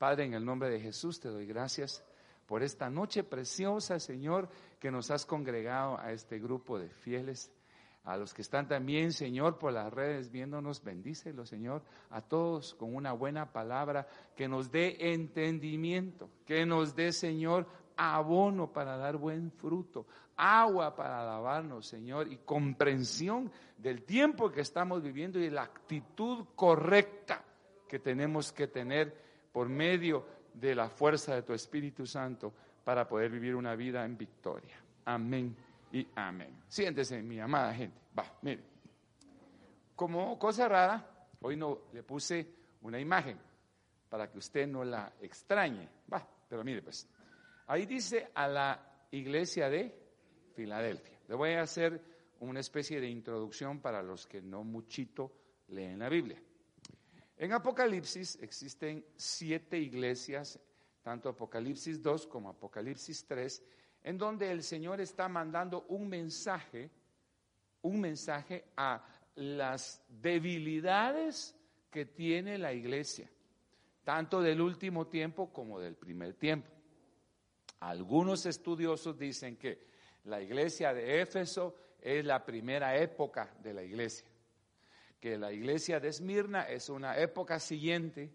Padre, en el nombre de Jesús te doy gracias por esta noche preciosa, Señor, que nos has congregado a este grupo de fieles. A los que están también, Señor, por las redes viéndonos, bendícelo, Señor, a todos con una buena palabra que nos dé entendimiento, que nos dé, Señor, abono para dar buen fruto, agua para lavarnos, Señor, y comprensión del tiempo que estamos viviendo y la actitud correcta que tenemos que tener por medio de la fuerza de tu Espíritu Santo para poder vivir una vida en victoria. Amén y amén. Siéntese, mi amada gente. Va, mire. Como cosa rara, hoy no le puse una imagen para que usted no la extrañe. Va, pero mire pues. Ahí dice a la iglesia de Filadelfia. Le voy a hacer una especie de introducción para los que no muchito leen la Biblia. En Apocalipsis existen siete iglesias, tanto Apocalipsis 2 como Apocalipsis 3, en donde el Señor está mandando un mensaje, un mensaje a las debilidades que tiene la iglesia, tanto del último tiempo como del primer tiempo. Algunos estudiosos dicen que la iglesia de Éfeso es la primera época de la iglesia que la iglesia de Esmirna es una época siguiente,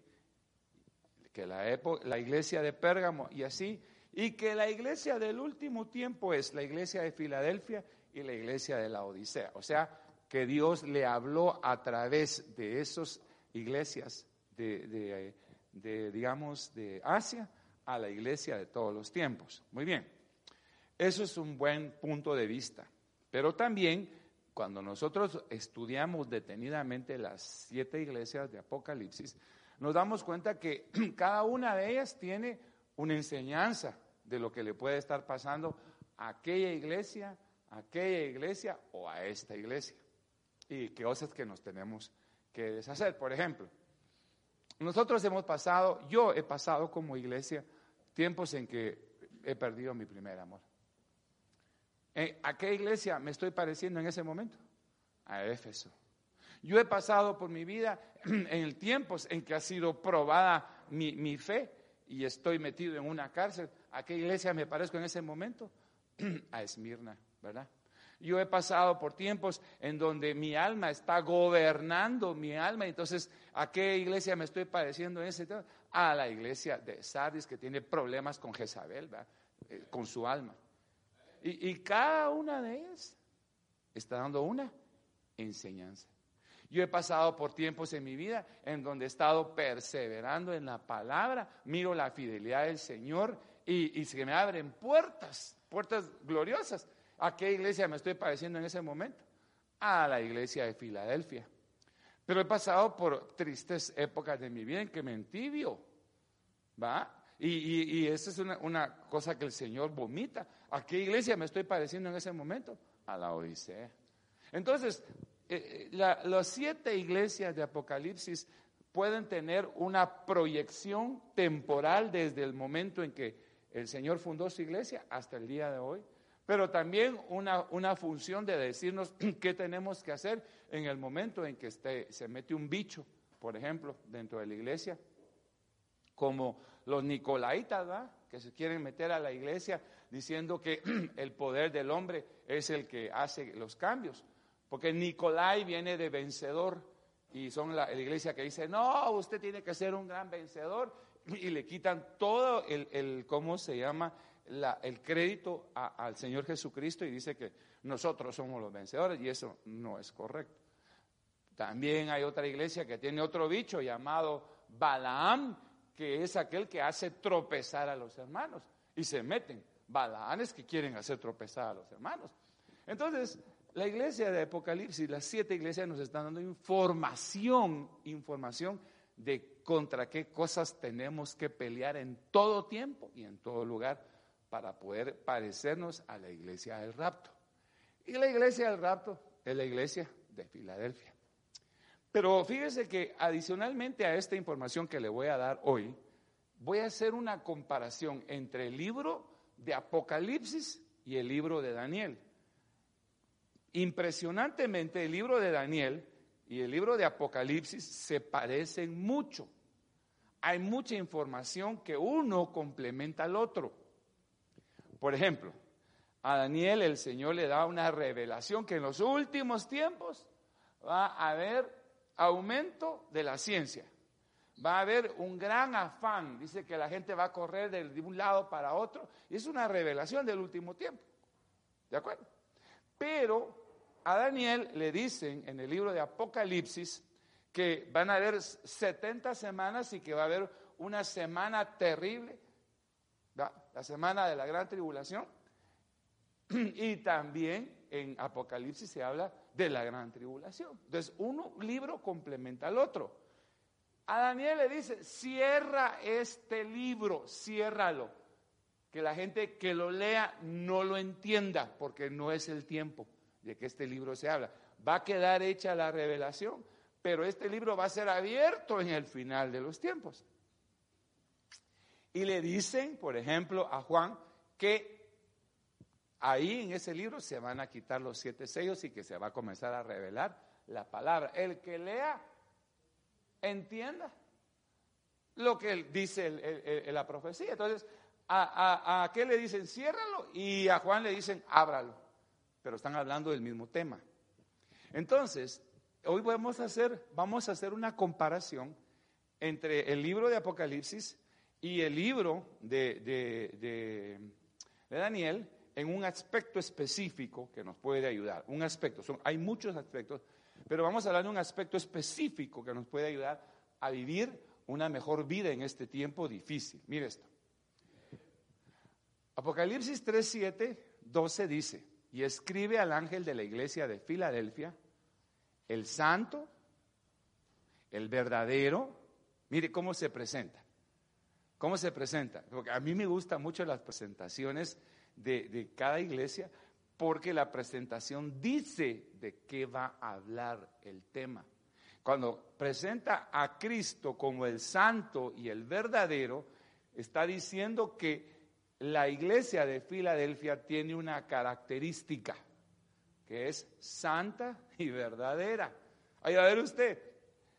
que la, la iglesia de Pérgamo y así, y que la iglesia del último tiempo es la iglesia de Filadelfia y la iglesia de la Odisea. O sea, que Dios le habló a través de esas iglesias de, digamos, de Asia a la iglesia de todos los tiempos. Muy bien, eso es un buen punto de vista. Pero también cuando nosotros estudiamos detenidamente las siete iglesias de Apocalipsis, nos damos cuenta que cada una de ellas tiene una enseñanza de lo que le puede estar pasando a aquella iglesia, a aquella iglesia o a esta iglesia. Y qué cosas que nos tenemos que deshacer. Por ejemplo, nosotros hemos pasado, yo he pasado como iglesia tiempos en que he perdido mi primer amor. ¿A qué iglesia me estoy pareciendo en ese momento? A Éfeso. Yo he pasado por mi vida en el tiempo en que ha sido probada mi, fe y estoy metido en una cárcel. ¿A qué iglesia me parezco en ese momento? A Esmirna, ¿verdad? Yo he pasado por tiempos en donde mi alma está gobernando mi alma. Entonces, ¿a qué iglesia me estoy pareciendo en ese tiempo? A la iglesia de Sardis que tiene problemas con Jezabel, ¿verdad? Eh, con su alma. Y, cada una de ellas está dando una enseñanza. Yo he pasado por tiempos en mi vida en donde he estado perseverando en la palabra, miro la fidelidad del Señor y, se me abren puertas, puertas gloriosas. ¿A qué iglesia me estoy pareciendo en ese momento? A la iglesia de Filadelfia. Pero he pasado por tristes épocas de mi vida en que me entibio, ¿va? Y, esa es una, cosa que el Señor vomita. ¿A qué iglesia me estoy pareciendo en ese momento? A la Odisea. Entonces, eh, eh, las siete iglesias de Apocalipsis pueden tener una proyección temporal desde el momento en que el Señor fundó su iglesia hasta el día de hoy, pero también una, una función de decirnos qué tenemos que hacer en el momento en que se mete un bicho, por ejemplo, dentro de la iglesia, como los nicolaitas, ¿verdad? que se quieren meter a la iglesia diciendo que el poder del hombre es el que hace los cambios. Porque Nicolai viene de vencedor y son la, iglesia que dice, no, usted tiene que ser un gran vencedor y le quitan todo el, ¿cómo se llama? el crédito al Señor Jesucristo y dice que nosotros somos los vencedores y eso no es correcto. También hay otra iglesia que tiene otro bicho llamado Balaam, que es aquel que hace tropezar a los hermanos. Y se meten balanes que quieren hacer tropezar a los hermanos. Entonces, la iglesia de Apocalipsis, las siete iglesias nos están dando información, información de contra qué cosas tenemos que pelear en todo tiempo y en todo lugar para poder parecernos a la iglesia del rapto. Y la iglesia del rapto es la iglesia de Filadelfia. Pero fíjese que adicionalmente a esta información que le voy a dar hoy, voy a hacer una comparación entre el libro de Apocalipsis y el libro de Daniel. Impresionantemente el libro de Daniel y el libro de Apocalipsis se parecen mucho. Hay mucha información que uno complementa al otro. Por ejemplo, a Daniel el Señor le da una revelación que en los últimos tiempos va a haber aumento de la ciencia. Va a haber un gran afán. Dice que la gente va a correr de un lado para otro. Y es una revelación del último tiempo. ¿De acuerdo? Pero a Daniel le dicen en el libro de Apocalipsis que van a haber 70 semanas y que va a haber una semana terrible, la semana de la gran tribulación. Y también en Apocalipsis se habla de la gran tribulación. Entonces, uno libro complementa al otro. A Daniel le dice, cierra este libro, ciérralo. Que la gente que lo lea no lo entienda, porque no es el tiempo de que este libro se habla. Va a quedar hecha la revelación, pero este libro va a ser abierto en el final de los tiempos. Y le dicen, por ejemplo, a Juan que ahí en ese libro se van a quitar los siete sellos y que se va a comenzar a revelar la palabra. El que lea, entienda lo que dice la profecía. Entonces, a, a, a, le dicen? Ciérralo y a Juan le dicen, ábralo pero están hablando del mismo tema. Entonces, hoy vamos a hacer, vamos a hacer una comparación entre el libro de Apocalipsis y el libro de, de, Daniel en un aspecto específico que nos puede ayudar. Un aspecto, son, hay muchos aspectos, pero vamos a hablar de un aspecto específico que nos puede ayudar a vivir una mejor vida en este tiempo difícil. Mire esto. Apocalipsis 3, 7, 12 dice, y escribe al ángel de la iglesia de Filadelfia, el santo, el verdadero, mire cómo se presenta. ¿Cómo se presenta? Porque a mí me gustan mucho las presentaciones de, de cada iglesia porque la presentación dice de qué va a hablar el tema. Cuando presenta a Cristo como el santo y el verdadero, está diciendo que la iglesia de Filadelfia tiene una característica que es santa y verdadera. A ver usted.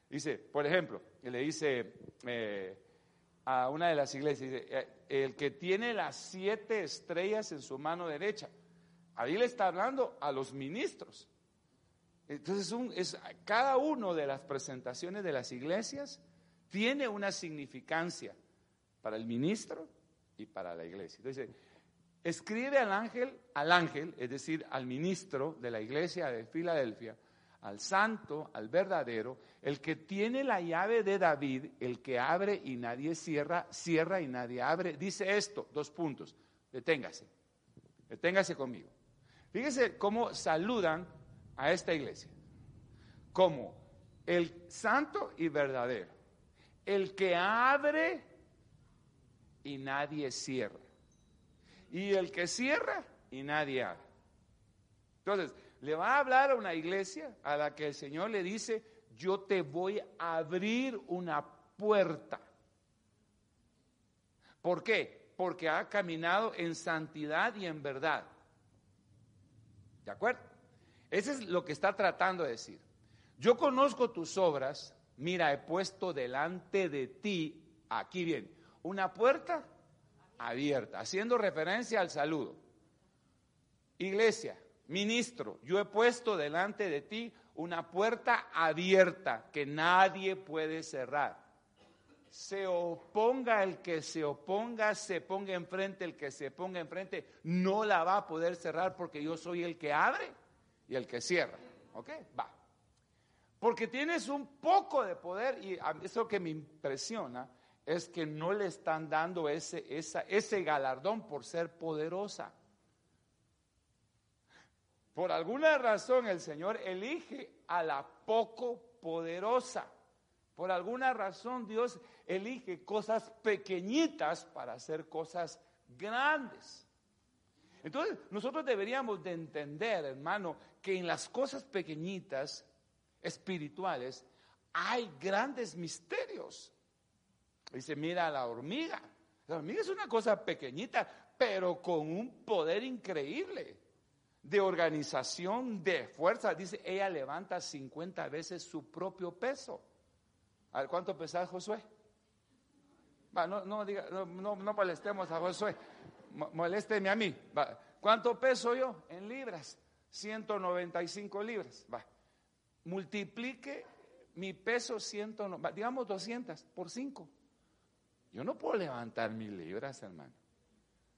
Dice, por ejemplo, le dice eh, a una de las iglesias, dice, eh, el que tiene las siete estrellas en su mano derecha. Ahí le está hablando a los ministros. Entonces, es, cada una de las presentaciones de las iglesias tiene una significancia para el ministro, y para la iglesia. Entonces, escribe al ángel, al ángel, es decir, al ministro de la iglesia de Filadelfia, al santo, al verdadero, el que tiene la llave de David, el que abre y nadie cierra, cierra y nadie abre. Dice esto, dos puntos, deténgase, deténgase conmigo. Fíjese cómo saludan a esta iglesia, como el santo y verdadero, el que abre y nadie cierra. Y el que cierra y nadie abre. Entonces, le va a hablar a una iglesia a la que el Señor le dice, yo te voy a abrir una puerta. ¿Por qué? Porque ha caminado en santidad y en verdad. ¿De acuerdo? Ese es lo que está tratando de decir. Yo conozco tus obras, mira, he puesto delante de ti, aquí bien, una puerta abierta, haciendo referencia al saludo. Iglesia, ministro, yo he puesto delante de ti una puerta abierta que nadie puede cerrar. Se oponga el que se oponga, se ponga enfrente el que se ponga enfrente, no la va a poder cerrar porque yo soy el que abre y el que cierra. ¿Ok? Va. Porque tienes un poco de poder y eso que me impresiona es que no le están dando ese, ese galardón por ser poderosa. Por alguna razón el Señor elige a la poco poderosa Por alguna razón Dios elige cosas pequeñitas para hacer cosas grandes. Entonces, nosotros deberíamos de entender, hermano, que en las cosas pequeñitas espirituales hay grandes misterios. Dice, mira la hormiga. La hormiga es una cosa pequeñita, pero con un poder increíble de organización, de fuerza. Dice, ella levanta 50 veces su propio peso. A ver, ¿cuánto pesa Josué? No, no, diga, no, no, molestemos a Josué, molésteme a mí. ¿Cuánto peso yo? En libras, 195 libras. Multiplique mi peso, 100, digamos 200 por 5. Yo no puedo levantar mil libras, hermano.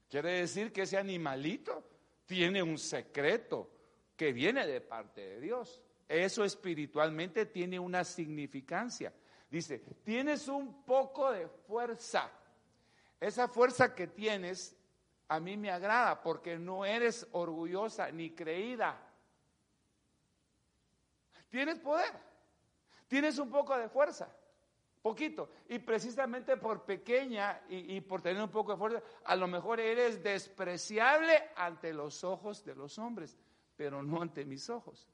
Quiere decir que ese animalito tiene un secreto que viene de parte de Dios. Eso espiritualmente tiene una significancia. Dice, tienes un poco de fuerza. Esa fuerza que tienes a mí me agrada porque no eres orgullosa ni creída. Tienes poder. Tienes un poco de fuerza. Poquito. Y precisamente por pequeña y, por tener un poco de fuerza, a lo mejor eres despreciable ante los ojos de los hombres, pero no ante mis ojos.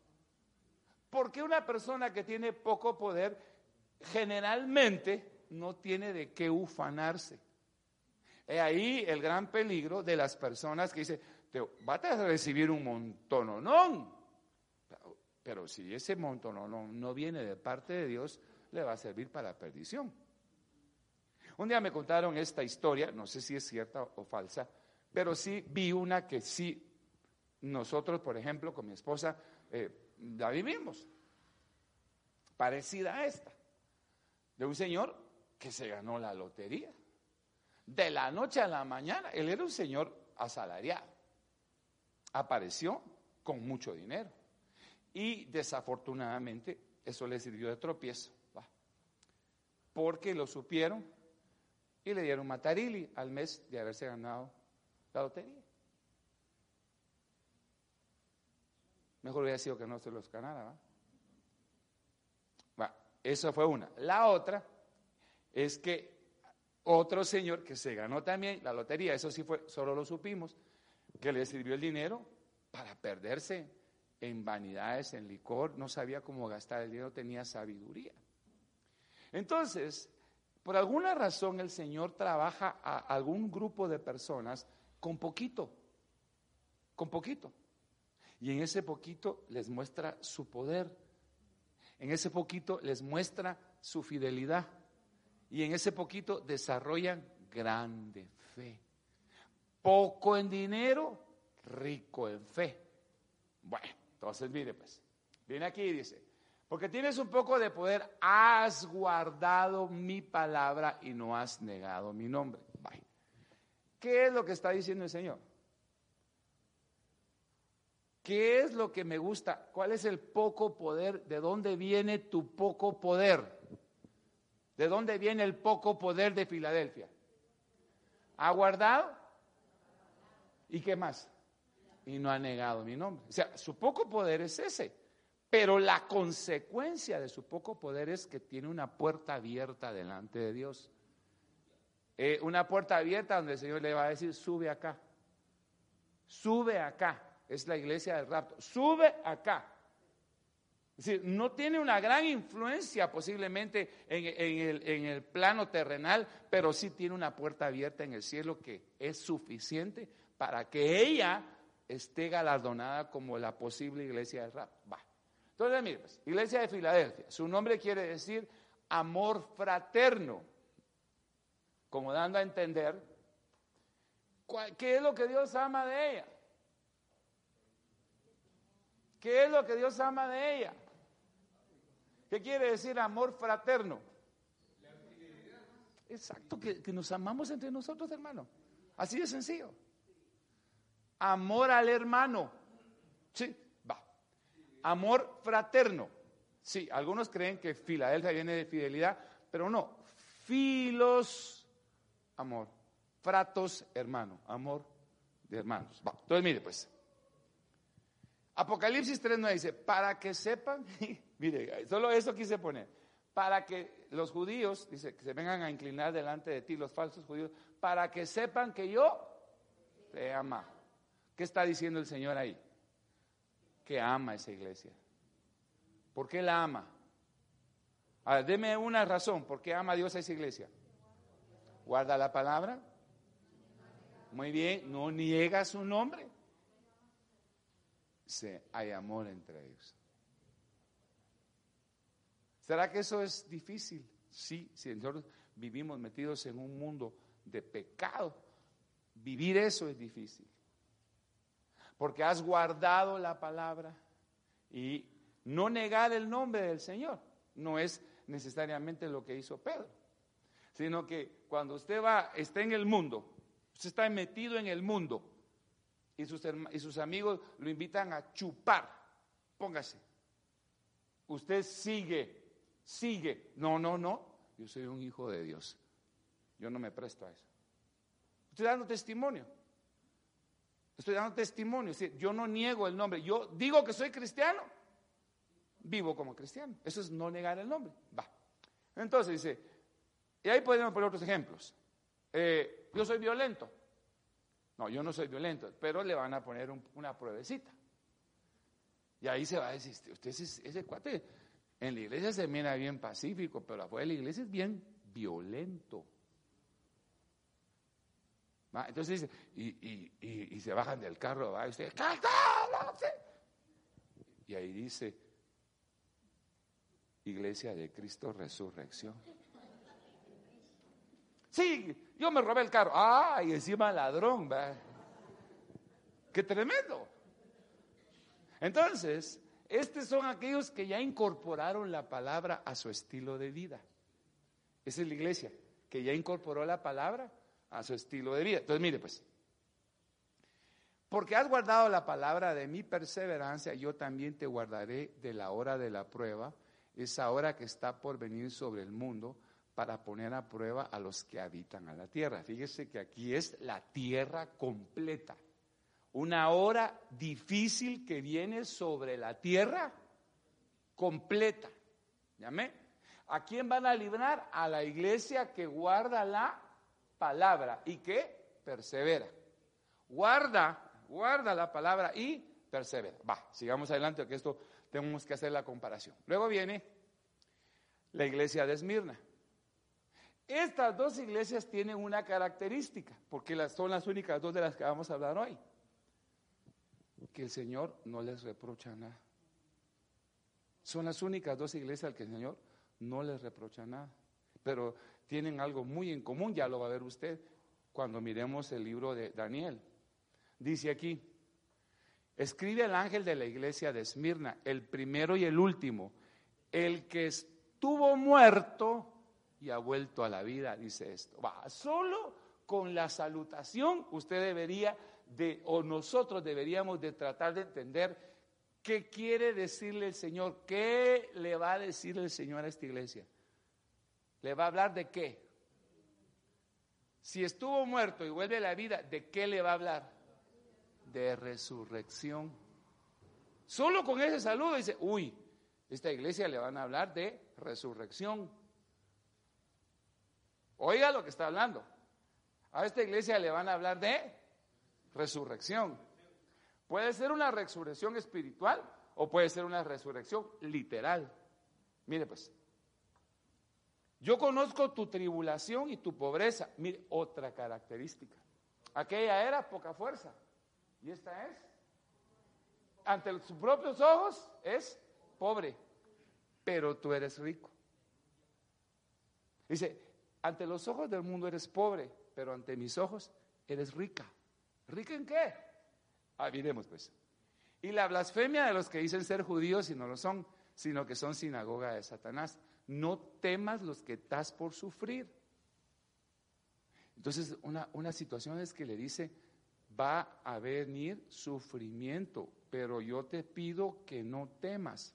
Porque una persona que tiene poco poder generalmente no tiene de qué ufanarse. Es ahí el gran peligro de las personas que dicen, te vas a recibir un montón o no. Pero si ese no, no viene de parte de Dios, le va a servir para la perdición. Un día me contaron esta historia, no sé si es cierta o falsa, pero sí vi una que sí, nosotros, por ejemplo, con mi esposa, eh, la vivimos, parecida a esta de un señor que se ganó la lotería. De la noche a la mañana, él era un señor asalariado. Apareció con mucho dinero. Y desafortunadamente eso le sirvió de tropiezo. Porque lo supieron y le dieron matarili al mes de haberse ganado la lotería. Mejor hubiera sido que no se los ganara. ¿va? Esa fue una. La otra es que otro señor que se ganó también la lotería, eso sí fue, solo lo supimos, que le sirvió el dinero para perderse en vanidades, en licor, no sabía cómo gastar el dinero, tenía sabiduría. Entonces, por alguna razón el Señor trabaja a algún grupo de personas con poquito, con poquito. Y en ese poquito les muestra su poder, en ese poquito les muestra su fidelidad y en ese poquito desarrollan grande fe. Poco en dinero, rico en fe. Bueno, entonces mire pues, viene aquí y dice, porque tienes un poco de poder, has guardado mi palabra y no has negado mi nombre. ¿Qué es lo que está diciendo el Señor? ¿Qué es lo que me gusta? ¿Cuál es el poco poder? ¿De dónde viene tu poco poder? ¿De dónde viene el poco poder de Filadelfia? ¿Ha guardado? ¿Y qué más? Y no ha negado mi nombre. O sea, su poco poder es ese. Pero la consecuencia de su poco poder es que tiene una puerta abierta delante de Dios. Eh, una puerta abierta donde el Señor le va a decir, sube acá. Sube acá es la iglesia del rapto. Sube acá. Es decir, no tiene una gran influencia posiblemente en, el, plano terrenal, pero sí tiene una puerta abierta en el cielo que es suficiente para que ella esté galardonada como la posible iglesia del rapto. Va. Entonces, mire, pues, iglesia de Filadelfia, su nombre quiere decir amor fraterno, como dando a entender qué es lo que Dios ama de ella. ¿Qué es lo que Dios ama de ella? ¿Qué quiere decir amor fraterno? Exacto, que, nos amamos entre nosotros, hermano. Así de sencillo. Amor al hermano. Sí, va. Amor fraterno. Sí, algunos creen que Filadelfia viene de fidelidad, pero no. Filos, amor. Fratos, hermano. Amor de hermanos. Va. Entonces, mire, pues. Apocalipsis 3 nos dice, para que sepan, mire, solo eso quise poner, para que los judíos, dice, que se vengan a inclinar delante de ti, los falsos judíos, para que sepan que yo te ama. ¿Qué está diciendo el Señor ahí? Que ama esa iglesia. ¿Por qué la ama? A deme una razón, ¿por qué ama Dios a esa iglesia? Guarda la palabra. Muy bien, no niega su nombre. Se, hay amor entre ellos. ¿Será que eso es difícil? Sí, si nosotros vivimos metidos en un mundo de pecado, vivir eso es difícil. Porque has guardado la palabra y no negar el nombre del Señor no es necesariamente lo que hizo Pedro, sino que cuando usted va, está en el mundo, usted está metido en el mundo y sus, y sus amigos lo invitan a chupar, póngase. Usted sigue, sigue. No, no, no, yo soy un hijo de Dios. Yo no me presto a eso. Estoy dando testimonio. Estoy dando testimonio. Yo no niego el nombre. Yo digo que soy cristiano. Vivo como cristiano. Eso es no negar el nombre. Va. Entonces dice, y ahí podemos poner otros ejemplos. Eh, yo soy violento. No, yo no soy violento, pero le van a poner una pruebecita. Y ahí se va a decir, usted es ese cuate, en la iglesia se mira bien pacífico, pero afuera de la iglesia es bien violento. Entonces dice, y, se bajan del carro, va, y usted, Y ahí dice, Iglesia de Cristo Resurrección. Sí, yo me robé el carro. Ah, y encima ladrón. Qué tremendo. Entonces, estos son aquellos que ya incorporaron la palabra a su estilo de vida. Esa es la iglesia, que ya incorporó la palabra a su estilo de vida. Entonces, mire pues, porque has guardado la palabra de mi perseverancia, yo también te guardaré de la hora de la prueba, esa hora que está por venir sobre el mundo para poner a prueba a los que habitan a la tierra. Fíjese que aquí es la tierra completa. Una hora difícil que viene sobre la tierra completa. ¿Llamé? ¿A quién van a librar? A la iglesia que guarda la palabra y que persevera. Guarda, guarda la palabra y persevera. Va, sigamos adelante, porque esto tenemos que hacer la comparación. Luego viene la iglesia de Esmirna. Estas dos iglesias tienen una característica, porque son las únicas dos de las que vamos a hablar hoy que el Señor no les reprocha nada. Son las únicas dos iglesias al que el Señor no les reprocha nada. Pero tienen algo muy en común, ya lo va a ver usted cuando miremos el libro de Daniel. Dice aquí, escribe el ángel de la iglesia de Esmirna, el primero y el último, el que estuvo muerto y ha vuelto a la vida, dice esto. Va, solo con la salutación usted debería de, o nosotros deberíamos de tratar de entender qué quiere decirle el Señor, qué le va a decir el Señor a esta iglesia. ¿Le va a hablar de qué? Si estuvo muerto y vuelve a la vida, ¿de qué le va a hablar? De resurrección. Solo con ese saludo dice, uy, esta iglesia le van a hablar de resurrección. Oiga lo que está hablando. A esta iglesia le van a hablar de resurrección. Puede ser una resurrección espiritual o puede ser una resurrección literal. Mire pues, yo conozco tu tribulación y tu pobreza. Mire, otra característica. Aquella era poca fuerza y esta es, ante sus propios ojos, es pobre, pero tú eres rico. Dice, ante los ojos del mundo eres pobre, pero ante mis ojos eres rica. ¿Rica en qué? Ah, miremos pues. Y la blasfemia de los que dicen ser judíos y no lo son, sino que son sinagoga de Satanás. No temas los que estás por sufrir. Entonces, una, una situación es que le dice, va a venir sufrimiento, pero yo te pido que no temas.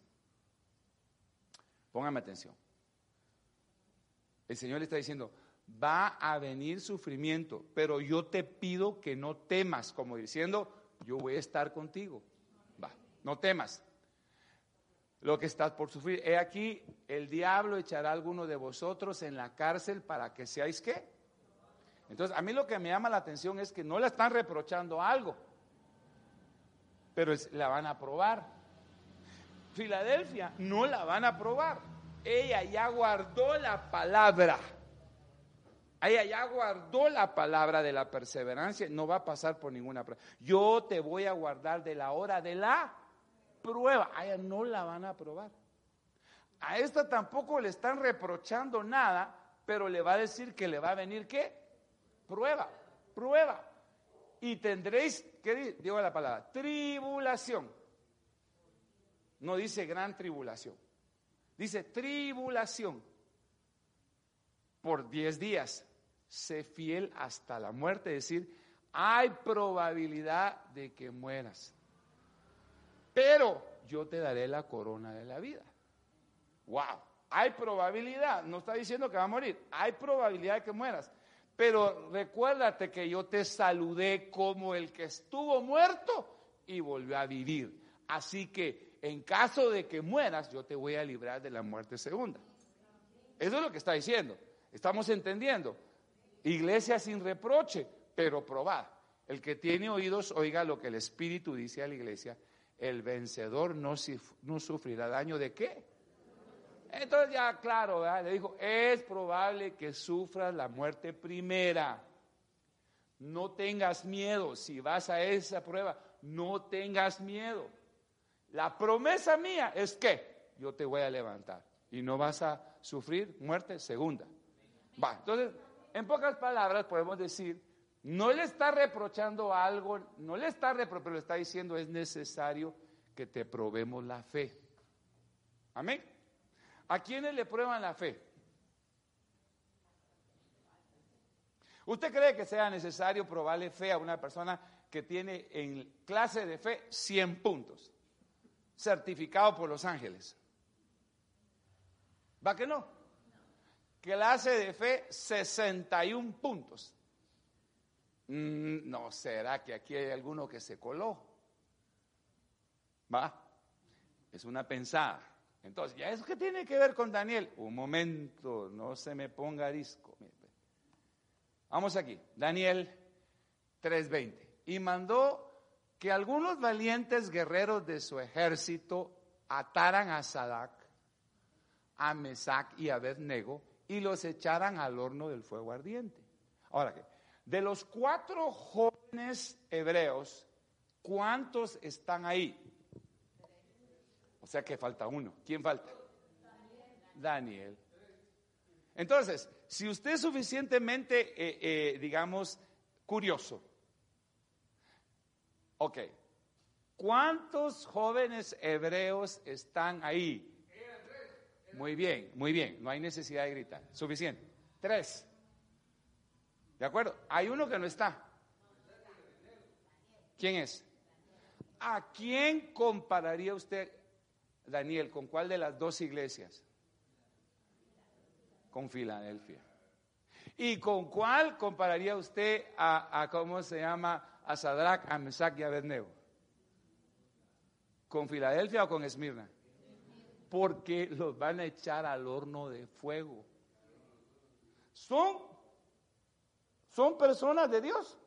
Póngame atención. El Señor le está diciendo, va a venir sufrimiento, pero yo te pido que no temas, como diciendo, yo voy a estar contigo. Va, no temas. lo que estás por sufrir. He aquí, el diablo echará a alguno de vosotros en la cárcel para que seáis qué. Entonces, a mí lo que me llama la atención es que no le están reprochando algo, pero la van a probar. Filadelfia no la van a probar. Ella ya guardó la palabra. Ella ya guardó la palabra de la perseverancia, no va a pasar por ninguna prueba. Yo te voy a guardar de la hora de la prueba. Ella no la van a probar. A esta tampoco le están reprochando nada, pero le va a decir que le va a venir qué? Prueba, prueba. Y tendréis, ¿qué digo la palabra? Tribulación. No dice gran tribulación. Dice tribulación por 10 días sé fiel hasta la muerte, es decir, hay probabilidad de que mueras. Pero yo te daré la corona de la vida. Wow, hay probabilidad, no está diciendo que va a morir, hay probabilidad de que mueras. Pero recuérdate que yo te saludé como el que estuvo muerto y volvió a vivir. Así que en caso de que mueras, yo te voy a librar de la muerte segunda. Eso es lo que está diciendo. ¿Estamos entendiendo? Iglesia sin reproche, pero probada. El que tiene oídos, oiga lo que el Espíritu dice a la iglesia. El vencedor no, no sufrirá daño de qué. Entonces ya claro, le dijo, es probable que sufras la muerte primera. No tengas miedo, si vas a esa prueba, no tengas miedo. La promesa mía es que yo te voy a levantar y no vas a sufrir muerte segunda. Va, entonces en pocas palabras podemos decir, no le está reprochando algo, no le está reprochando, pero le está diciendo es necesario que te probemos la fe. Amén. ¿A quiénes le prueban la fe? ¿Usted cree que sea necesario probarle fe a una persona que tiene en clase de fe 100 puntos, certificado por los ángeles? ¿Va que no? Clase de fe, 61 puntos. Mm, no será que aquí hay alguno que se coló. ¿Va? Es una pensada. Entonces, ¿ya eso qué tiene que ver con Daniel? Un momento, no se me ponga disco. Vamos aquí, Daniel 3:20. Y mandó que algunos valientes guerreros de su ejército ataran a Sadak, a Mesac y a Abednego y los echaran al horno del fuego ardiente. Ahora, de los cuatro jóvenes hebreos, ¿cuántos están ahí? O sea que falta uno. ¿Quién falta? Daniel. Entonces, si usted es suficientemente, eh, eh, digamos, curioso, ok, ¿cuántos jóvenes hebreos están ahí? Muy bien, muy bien. No hay necesidad de gritar. Suficiente. Tres. ¿De acuerdo? Hay uno que no está. ¿Quién es? ¿A quién compararía usted, Daniel, con cuál de las dos iglesias? Con Filadelfia. ¿Y con cuál compararía usted a, cómo se llama, a Sadrach, a Mesach y a Abednego? ¿Con Filadelfia o con Esmirna? porque los van a echar al horno de fuego. Son, son personas de Dios.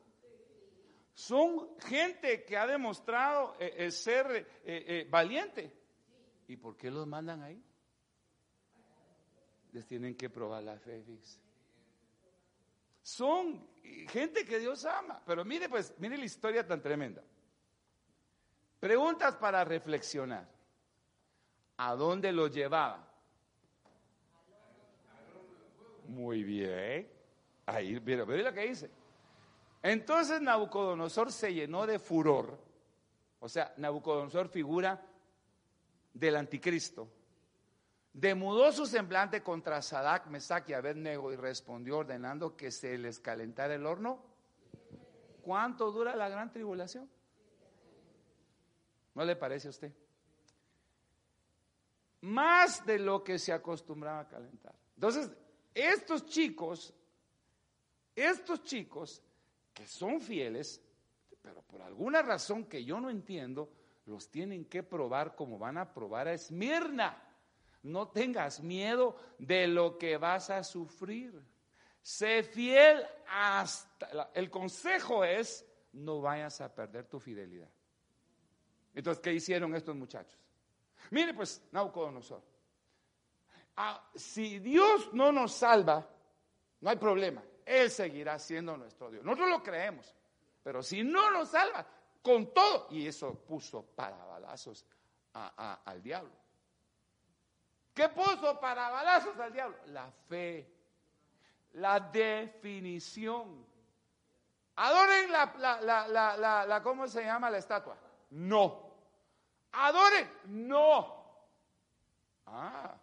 Son gente que ha demostrado eh, eh, ser eh, valiente. ¿Y por qué los mandan ahí? Les tienen que probar la fe, Son gente que Dios ama. Pero mire, pues, mire la historia tan tremenda. Preguntas para reflexionar. ¿A dónde lo llevaba? Muy bien. Ahí, pero, pero lo que dice. Entonces Nabucodonosor se llenó de furor. O sea, Nabucodonosor figura del anticristo. Demudó su semblante contra Sadak, Mesach y Abednego y respondió ordenando que se les calentara el horno. ¿Cuánto dura la gran tribulación? ¿No le parece a usted? más de lo que se acostumbraba a calentar. Entonces, estos chicos, estos chicos que son fieles, pero por alguna razón que yo no entiendo, los tienen que probar como van a probar a Esmirna. No tengas miedo de lo que vas a sufrir. Sé fiel hasta... El consejo es, no vayas a perder tu fidelidad. Entonces, ¿qué hicieron estos muchachos? Mire, pues, Naucodonosor. Ah, si Dios no nos salva, no hay problema. Él seguirá siendo nuestro Dios. Nosotros lo creemos. Pero si no nos salva, con todo. Y eso puso para balazos al diablo. ¿Qué puso para balazos al diablo? La fe. La definición. Adoren la, la, la, la, ¿cómo se llama la estatua? No. Adoren, no. Ah.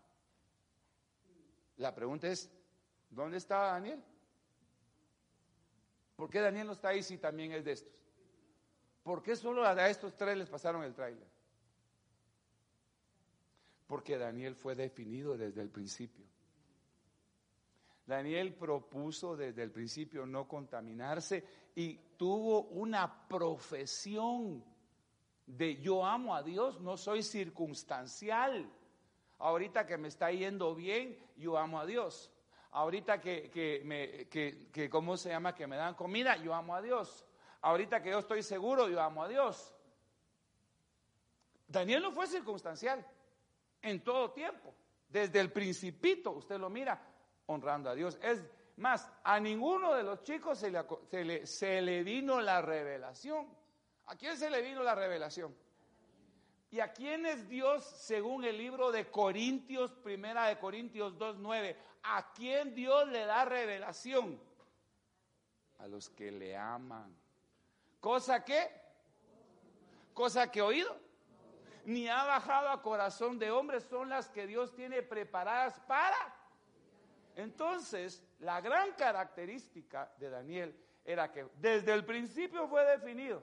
La pregunta es, ¿dónde estaba Daniel? ¿Por qué Daniel no está ahí si también es de estos? ¿Por qué solo a estos tres les pasaron el tráiler? Porque Daniel fue definido desde el principio. Daniel propuso desde el principio no contaminarse y tuvo una profesión de yo amo a Dios, no soy circunstancial. Ahorita que me está yendo bien, yo amo a Dios. Ahorita que, que, que, ¿cómo se llama? Que me dan comida, yo amo a Dios. Ahorita que yo estoy seguro, yo amo a Dios. Daniel no fue circunstancial en todo tiempo. Desde el principito, usted lo mira honrando a Dios. Es más, a ninguno de los chicos se le, vino la revelación. ¿A quién se le vino la revelación? ¿Y a quién es Dios según el libro de Corintios, primera de Corintios 2.9? ¿A quién Dios le da revelación? A los que le aman. ¿Cosa que? ¿Cosa que oído? Ni ha bajado a corazón de hombre, son las que Dios tiene preparadas para. Entonces, la gran característica de Daniel era que desde el principio fue definido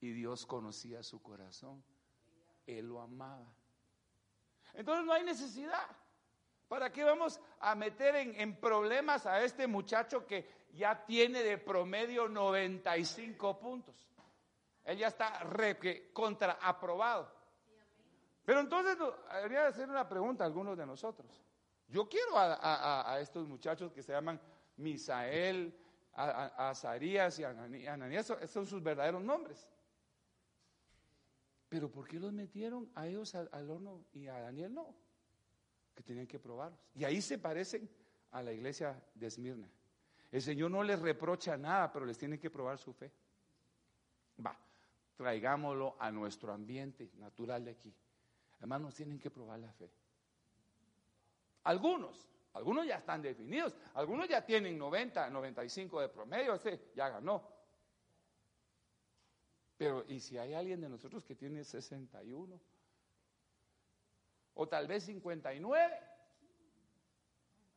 y Dios conocía su corazón él lo amaba. Entonces no hay necesidad. ¿Para qué vamos a meter en, problemas a este muchacho que ya tiene de promedio 95 puntos? Él ya está re, contra aprobado. Pero entonces habría de hacer una pregunta a algunos de nosotros. Yo quiero a, estos muchachos que se llaman Misael, a, Azarías y Ananías, son sus verdaderos nombres. Pero ¿por qué los metieron a ellos al, horno y a Daniel no? Que tenían que probarlos. Y ahí se parecen a la iglesia de Esmirna. El Señor no les reprocha nada, pero les tiene que probar su fe. Va, traigámoslo a nuestro ambiente natural de aquí. Además nos tienen que probar la fe. Algunos, algunos ya están definidos, algunos ya tienen 90, 95 de promedio, ese ya ganó. Pero, ¿y si hay alguien de nosotros que tiene 61? O tal vez 59,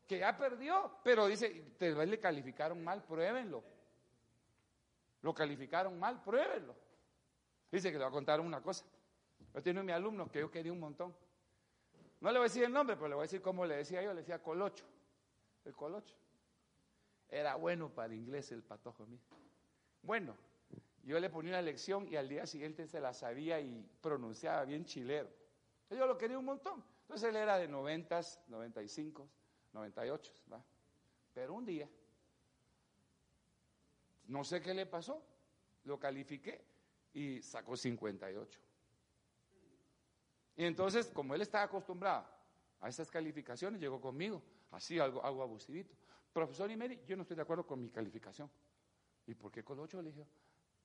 que ya perdió, pero dice, tal vez le calificaron mal, pruébenlo. Lo calificaron mal, pruébenlo. Dice que le va a contar una cosa. Yo tengo mi alumno que yo quería un montón. No le voy a decir el nombre, pero le voy a decir cómo le decía yo, le decía Colocho. El Colocho. Era bueno para inglés el patojo mío. Bueno, yo le ponía una lección y al día siguiente se la sabía y pronunciaba bien chilero. Yo lo quería un montón. Entonces él era de 90, 95, 98, ¿va? Pero un día, no sé qué le pasó, lo califiqué y sacó 58. Y entonces, como él estaba acostumbrado a esas calificaciones, llegó conmigo, así algo, algo abusivito. Profesor Imeri, yo no estoy de acuerdo con mi calificación. ¿Y por qué con 8? Le dije,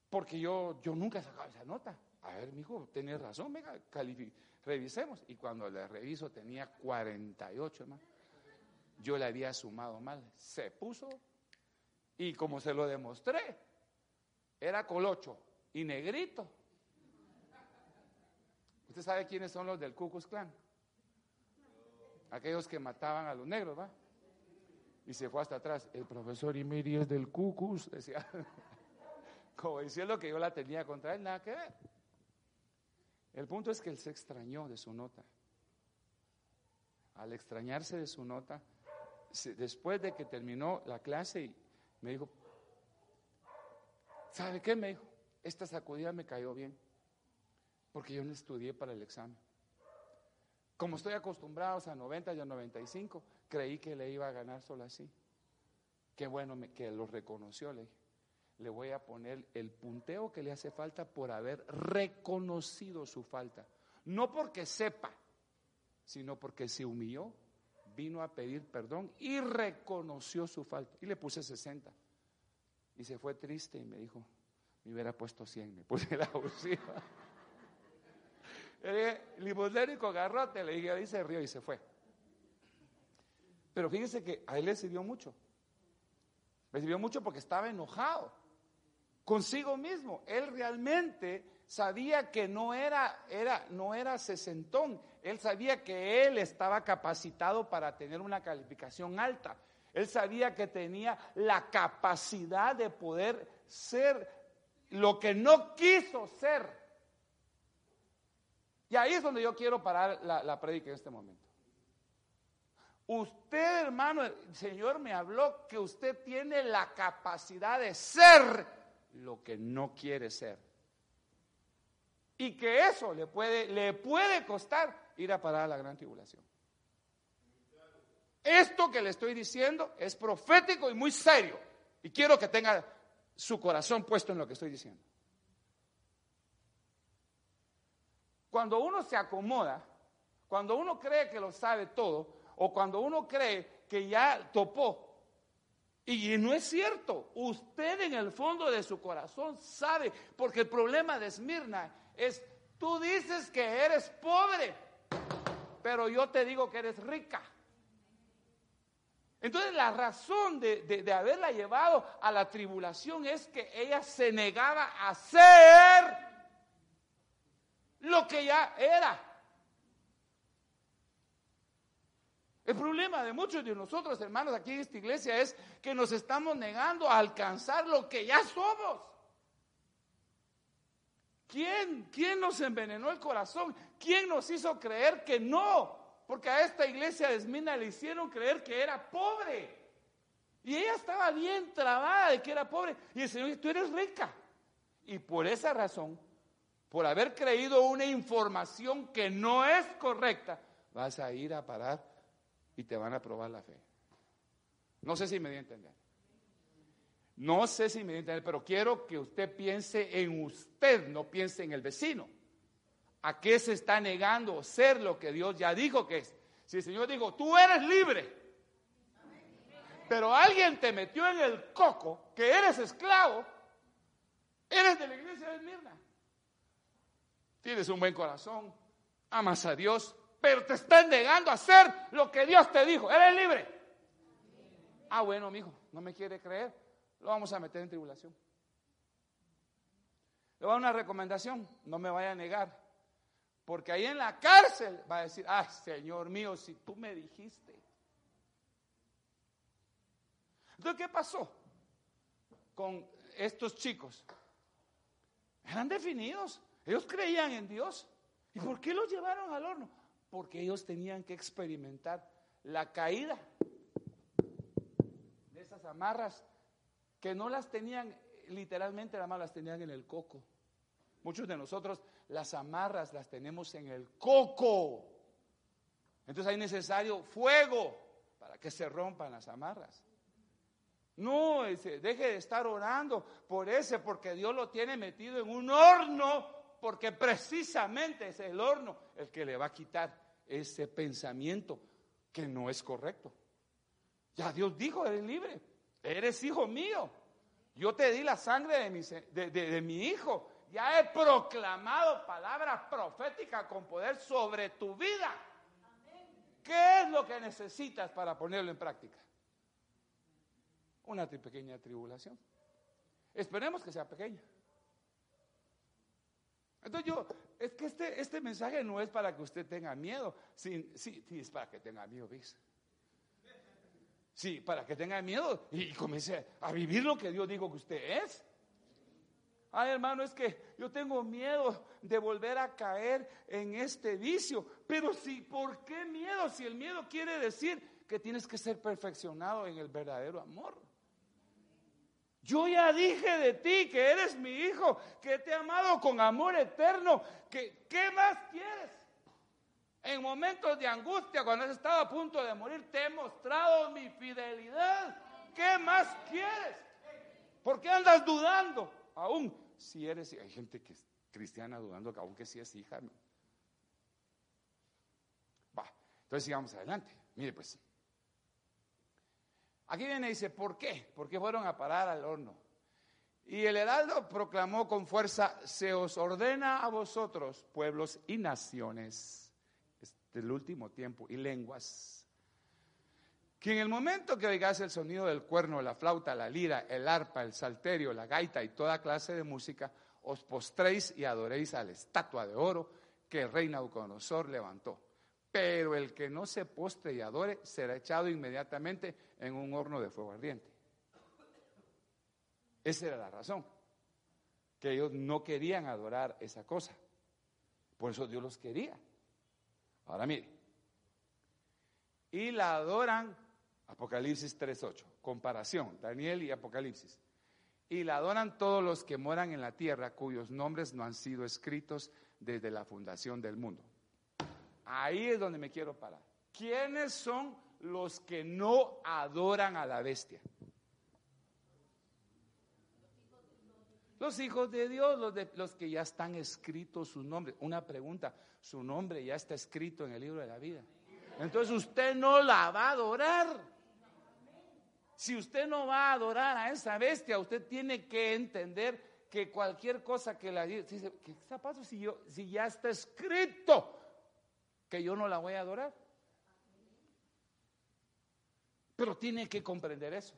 porque yo, yo nunca sacaba esa nota. A ver, mi hijo, tenés razón, venga, revisemos. Y cuando le reviso tenía 48 más. Yo le había sumado mal. Se puso y como se lo demostré, era colocho y negrito. ¿Usted sabe quiénes son los del Ku Klux Klan? Aquellos que mataban a los negros, ¿va? Y se fue hasta atrás. El profesor Imiri es del Ku decía. como diciendo que yo la tenía contra él, nada que ver. El punto es que él se extrañó de su nota. Al extrañarse de su nota, después de que terminó la clase, me dijo, ¿sabe qué? Me dijo, esta sacudida me cayó bien. porque yo no estudié para el examen. Como estoy acostumbrado a 90 y a 95, creí que le iba a ganar solo así. Qué bueno que lo reconoció, le Le voy a poner el punteo que le hace falta por haber reconocido su falta. No porque sepa, sino porque se humilló, vino a pedir perdón y reconoció su falta. Y le puse 60. Y se fue triste y me dijo, me hubiera puesto 100, me puse la abusiva. Limosnero con garrote, le dije, ahí se rió y se fue. Pero fíjense que a él le sirvió mucho. Le sirvió mucho porque estaba enojado consigo mismo. Él realmente sabía que no era, era, no era sesentón. Él sabía que él estaba capacitado para tener una calificación alta. Él sabía que tenía la capacidad de poder ser lo que no quiso ser. Y ahí es donde yo quiero parar la, la prédica en este momento. Usted, hermano, el Señor me habló que usted tiene la capacidad de ser lo que no quiere ser. Y que eso le puede, le puede costar ir a parar a la gran tribulación. Esto que le estoy diciendo es profético y muy serio. Y quiero que tenga su corazón puesto en lo que estoy diciendo. Cuando uno se acomoda, cuando uno cree que lo sabe todo, o cuando uno cree que ya topó, y no es cierto, usted en el fondo de su corazón sabe, porque el problema de Esmirna es, tú dices que eres pobre, pero yo te digo que eres rica. Entonces la razón de, de, haberla llevado a la tribulación es que ella se negaba a ser lo que ya era. El problema de muchos de nosotros, hermanos, aquí en esta iglesia es que nos estamos negando a alcanzar lo que ya somos. ¿Quién? ¿Quién nos envenenó el corazón? ¿Quién nos hizo creer que no? Porque a esta iglesia de Esmina le hicieron creer que era pobre. Y ella estaba bien trabada de que era pobre. Y el Señor dice, tú eres rica. Y por esa razón, por haber creído una información que no es correcta, vas a ir a parar y te van a probar la fe. No sé si me dio a entender. No sé si me dio a entender, pero quiero que usted piense en usted, no piense en el vecino. ¿A qué se está negando ser lo que Dios ya dijo que es? Si el Señor dijo, tú eres libre, pero alguien te metió en el coco que eres esclavo, eres de la iglesia de Mirna. Tienes un buen corazón, amas a Dios, pero te están negando a hacer lo que Dios te dijo. Eres libre. Ah, bueno, mi hijo, no me quiere creer, lo vamos a meter en tribulación. Le voy a dar una recomendación, no me vaya a negar. Porque ahí en la cárcel va a decir, ay Señor mío, si tú me dijiste. Entonces, ¿qué pasó con estos chicos? Eran definidos, ellos creían en Dios. ¿Y por qué los llevaron al horno? Porque ellos tenían que experimentar la caída de esas amarras que no las tenían literalmente, las las tenían en el coco. Muchos de nosotros las amarras las tenemos en el coco. Entonces hay necesario fuego para que se rompan las amarras. No, deje de estar orando por ese, porque Dios lo tiene metido en un horno, porque precisamente es el horno el que le va a quitar ese pensamiento que no es correcto. Ya Dios dijo, eres libre, eres hijo mío. Yo te di la sangre de mi, de, mi hijo. Ya he proclamado palabras proféticas con poder sobre tu vida. ¿Qué es lo que necesitas para ponerlo en práctica? Una pequeña tribulación. Esperemos que sea pequeña. Entonces yo, es que este, este mensaje no es para que usted tenga miedo. Sí, sí, sí es para que tenga miedo, ¿ves? Sí, para que tenga miedo y comience a vivir lo que Dios dijo que usted es. Ay, hermano, es que yo tengo miedo de volver a caer en este vicio. Pero sí, ¿por qué miedo? Si el miedo quiere decir que tienes que ser perfeccionado en el verdadero amor. Yo ya dije de ti que eres mi hijo, que te he amado con amor eterno. Que, ¿Qué más quieres? En momentos de angustia, cuando has estado a punto de morir, te he mostrado mi fidelidad. ¿Qué más quieres? ¿Por qué andas dudando? Aún si eres, hay gente que es cristiana dudando que aunque si es hija. Va, entonces sigamos adelante. Mire pues. Aquí viene y dice, ¿por qué? Porque fueron a parar al horno. Y el heraldo proclamó con fuerza, se os ordena a vosotros, pueblos y naciones, del último tiempo, y lenguas, que en el momento que oigáis el sonido del cuerno, la flauta, la lira, el arpa, el salterio, la gaita y toda clase de música, os postréis y adoréis a la estatua de oro que el rey Nabucodonosor levantó. Pero el que no se postre y adore será echado inmediatamente en un horno de fuego ardiente. Esa era la razón, que ellos no querían adorar esa cosa. Por eso Dios los quería. Ahora mire, y la adoran, Apocalipsis 3.8, comparación, Daniel y Apocalipsis. Y la adoran todos los que moran en la tierra cuyos nombres no han sido escritos desde la fundación del mundo. Ahí es donde me quiero parar. ¿Quiénes son los que no adoran a la bestia? Los hijos de Dios, los, de, los que ya están escritos sus nombres. Una pregunta, su nombre ya está escrito en el libro de la vida. Entonces usted no la va a adorar. Si usted no va a adorar a esa bestia, usted tiene que entender que cualquier cosa que la dice, ¿qué está pasando si, yo, si ya está escrito? que yo no la voy a adorar. Pero tiene que comprender eso.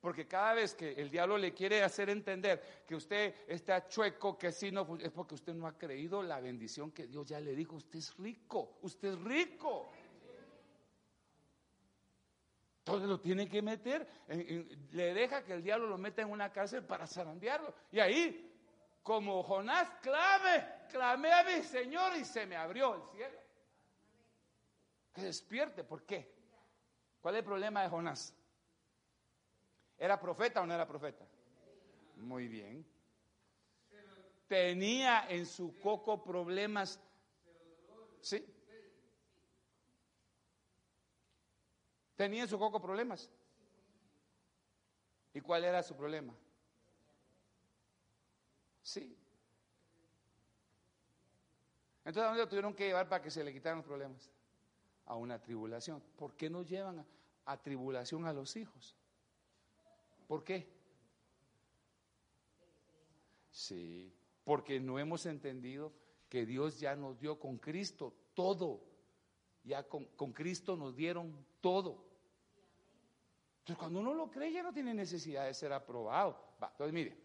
Porque cada vez que el diablo le quiere hacer entender que usted está chueco, que si no, es porque usted no ha creído la bendición que Dios ya le dijo. Usted es rico, usted es rico. Entonces lo tiene que meter, le deja que el diablo lo meta en una cárcel para zarandearlo. Y ahí, como Jonás, clame, clamé a mi Señor y se me abrió el cielo que despierte. ¿Por qué? ¿Cuál es el problema de Jonás? ¿Era profeta o no era profeta? Muy bien. Tenía en su coco problemas. ¿Sí? Tenía en su coco problemas. ¿Y cuál era su problema? Sí. Entonces, ¿a dónde lo tuvieron que llevar para que se le quitaran los problemas? a una tribulación. ¿Por qué no llevan a, tribulación a los hijos? ¿Por qué? Sí, porque no hemos entendido que Dios ya nos dio con Cristo todo. Ya con, Cristo nos dieron todo. Entonces, cuando uno lo cree, ya no tiene necesidad de ser aprobado. Va, entonces, mire,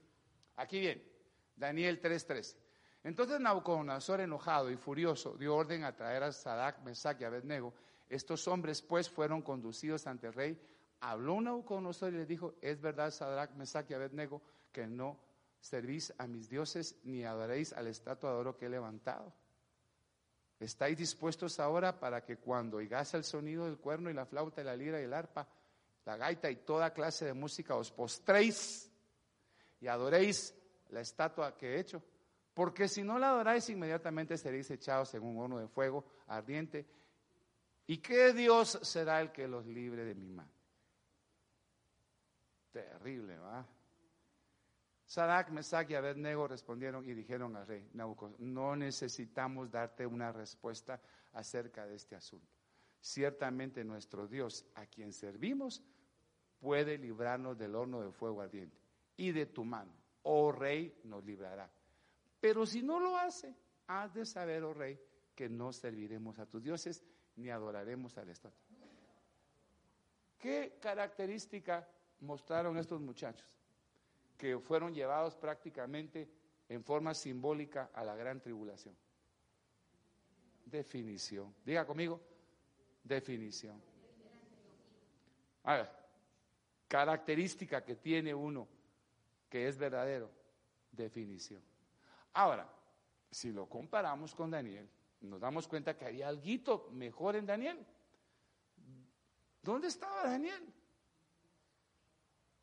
aquí viene, Daniel 3:13. Entonces Nabucodonosor, enojado y furioso, dio orden a traer a Sadak, Mesach y Abednego. Estos hombres, pues, fueron conducidos ante el rey. Habló Nabucodonosor y le dijo: Es verdad, Sadak, Mesach y Abednego, que no servís a mis dioses ni adoréis al estatua de oro que he levantado. ¿Estáis dispuestos ahora para que cuando oigáis el sonido del cuerno y la flauta y la lira y el arpa, la gaita y toda clase de música os postréis y adoréis la estatua que he hecho? Porque si no la adoráis, inmediatamente seréis echados en un horno de fuego ardiente. ¿Y qué Dios será el que los libre de mi mano? Terrible, ¿va? Sadak, Mesach y Abednego respondieron y dijeron al rey Nabucodonosor, no necesitamos darte una respuesta acerca de este asunto. Ciertamente nuestro Dios, a quien servimos, puede librarnos del horno de fuego ardiente y de tu mano, oh rey, nos librará. Pero si no lo hace, has de saber, oh rey, que no serviremos a tus dioses ni adoraremos al estatua. ¿Qué característica mostraron estos muchachos? Que fueron llevados prácticamente en forma simbólica a la gran tribulación. Definición. Diga conmigo, definición. Característica que tiene uno que es verdadero, definición. Ahora, si lo comparamos con Daniel, nos damos cuenta que había algo mejor en Daniel. ¿Dónde estaba Daniel?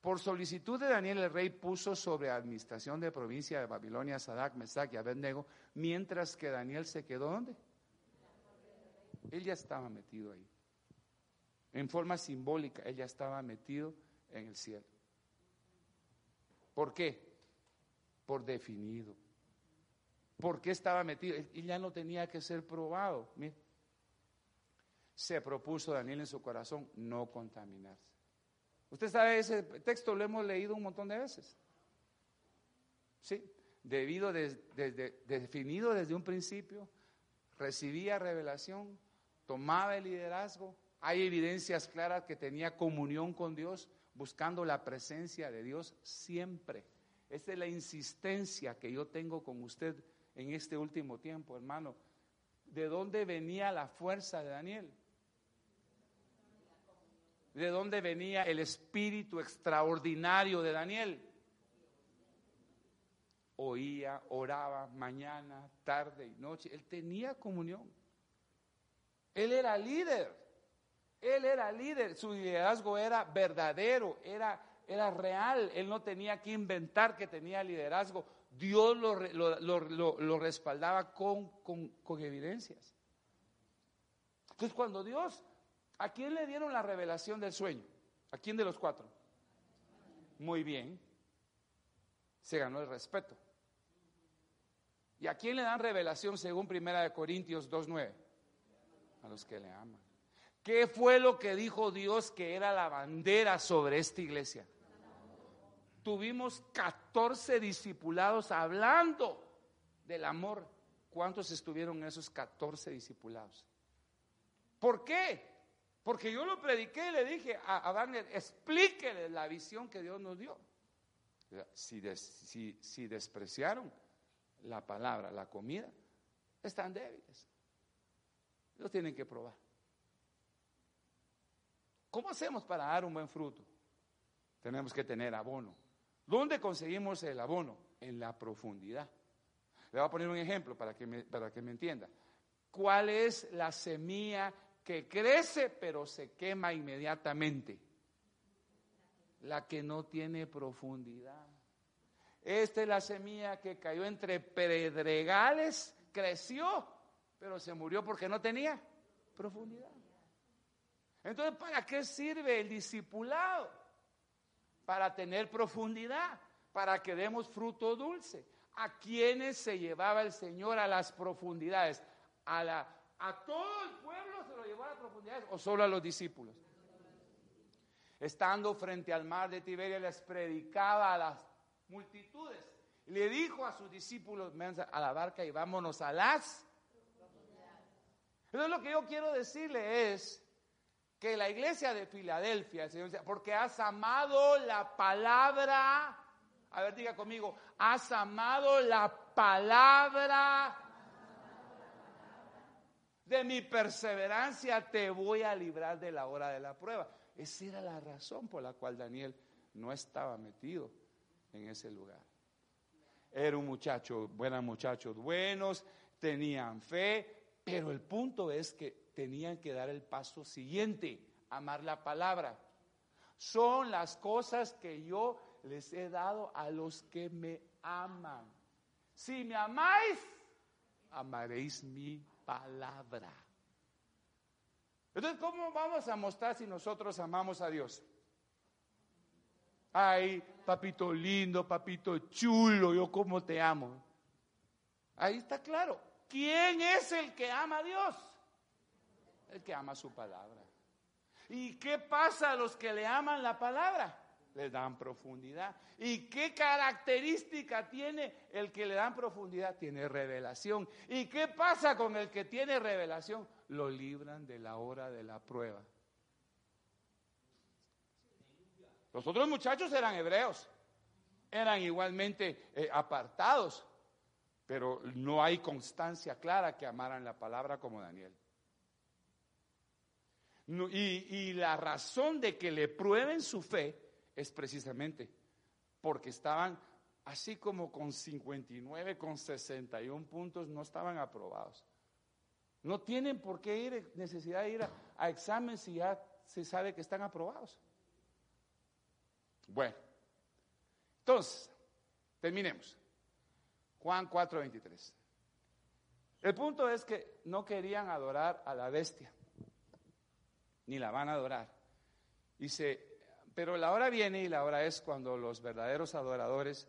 Por solicitud de Daniel, el rey puso sobre administración de provincia de Babilonia Sadak, Mesac y Abednego, mientras que Daniel se quedó ¿dónde? Él ya estaba metido ahí. En forma simbólica, él ya estaba metido en el cielo. ¿Por qué? Por definido. ¿Por qué estaba metido? Él ya no tenía que ser probado. Se propuso Daniel en su corazón no contaminarse. Usted sabe, ese texto lo hemos leído un montón de veces. Sí, debido, definido desde un principio, recibía revelación, tomaba el liderazgo. Hay evidencias claras que tenía comunión con Dios, buscando la presencia de Dios siempre. Esa es la insistencia que yo tengo con usted en este último tiempo, hermano. ¿De dónde venía la fuerza de Daniel? ¿De dónde venía el espíritu extraordinario de Daniel? Oía, oraba mañana, tarde y noche. Él tenía comunión. Él era líder. Él era líder. Su liderazgo era verdadero, era, era real. Él no tenía que inventar que tenía liderazgo. Dios lo, lo, respaldaba con, con, con evidencias. Entonces cuando Dios ¿A quién le dieron la revelación del sueño? ¿A quién de los cuatro? Muy bien. Se ganó el respeto. ¿Y a quién le dan revelación según Primera de Corintios 2.9? A los que le aman. ¿Qué fue lo que dijo Dios que era la bandera sobre esta iglesia? Tuvimos 14 discipulados hablando del amor. ¿Cuántos estuvieron esos 14 discipulados? ¿Por qué? Porque yo lo prediqué y le dije a, Daniel, explíquele la visión que Dios nos dio. Si, si, despreciaron la palabra, la comida, están débiles. Lo tienen que probar. ¿Cómo hacemos para dar un buen fruto? Tenemos que tener abono. ¿Dónde conseguimos el abono? En la profundidad. Le voy a poner un ejemplo para que me, para que me entienda. ¿Cuál es la semilla que crece pero se quema inmediatamente. La que no tiene profundidad. Esta es la semilla que cayó entre pedregales, creció, pero se murió porque no tenía profundidad. Entonces, ¿para qué sirve el discipulado? Para tener profundidad, para que demos fruto dulce. ¿A quiénes se llevaba el Señor a las profundidades? A la ¿A todo el pueblo se lo llevó a la profundidad o solo a los discípulos? Estando frente al mar de Tiberia les predicaba a las multitudes. Le dijo a sus discípulos, a la barca y vámonos a las entonces lo que yo quiero decirle es que la iglesia de Filadelfia, porque has amado la palabra, a ver, diga conmigo, has amado la palabra de mi perseverancia te voy a librar de la hora de la prueba. Esa era la razón por la cual Daniel no estaba metido en ese lugar. Era un muchacho, buenos muchachos buenos, tenían fe, pero el punto es que tenían que dar el paso siguiente, amar la palabra. Son las cosas que yo les he dado a los que me aman. Si me amáis, amaréis mi palabra. Entonces, ¿cómo vamos a mostrar si nosotros amamos a Dios? Ay, papito lindo, papito chulo, yo como te amo. Ahí está claro. ¿Quién es el que ama a Dios? El que ama su palabra. ¿Y qué pasa a los que le aman la palabra? le dan profundidad. ¿Y qué característica tiene el que le dan profundidad? Tiene revelación. ¿Y qué pasa con el que tiene revelación? Lo libran de la hora de la prueba. Los otros muchachos eran hebreos, eran igualmente eh, apartados, pero no hay constancia clara que amaran la palabra como Daniel. y la razón de que le prueben su fe es precisamente porque estaban así como con 59, con 61 puntos, no estaban aprobados. No tienen por qué ir, necesidad de ir a, examen si ya se sabe que están aprobados. Bueno, entonces, terminemos. Juan 4:23. El punto es que no querían adorar a la bestia, ni la van a adorar. Dice, pero la hora viene y la hora es cuando los verdaderos adoradores